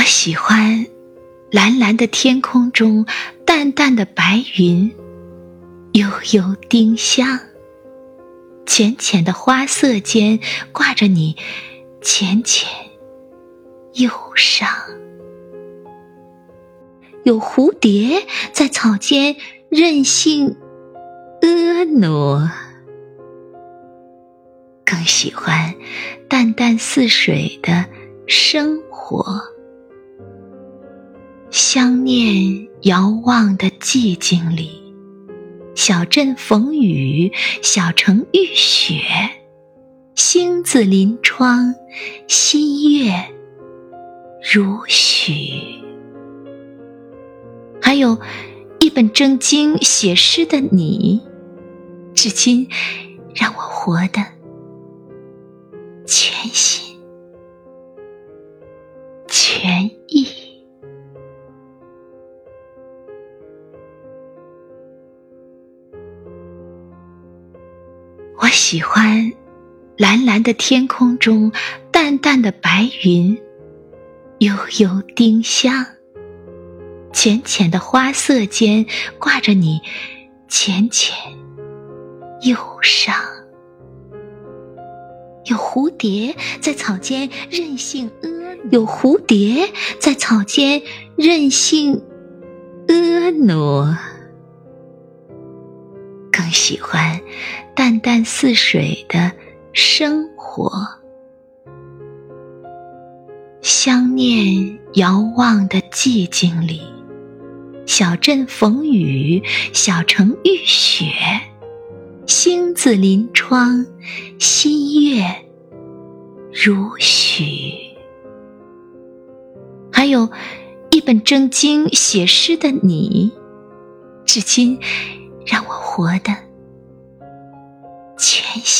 我喜欢蓝蓝的天空中淡淡的白云，悠悠丁香。浅浅的花色间挂着你浅浅忧伤，有蝴蝶在草间任性婀娜，更喜欢淡淡似水的生活。想念遥望的寂静里。小镇逢雨，小城遇雪，星子临窗，新月如许。还有一本正经写诗的你，至今让我活得全心喜欢蓝蓝的天空中淡淡的白云，悠悠丁香。浅浅的花色间挂着你浅浅忧伤。有蝴蝶在草间任性婀，有蝴蝶在草间任性婀娜。更喜欢淡淡似水的生活，想念遥望的寂静里，小镇逢雨，小城遇雪，星子临窗，新月如许。还有一本正经写诗的你，至今。我活的全心。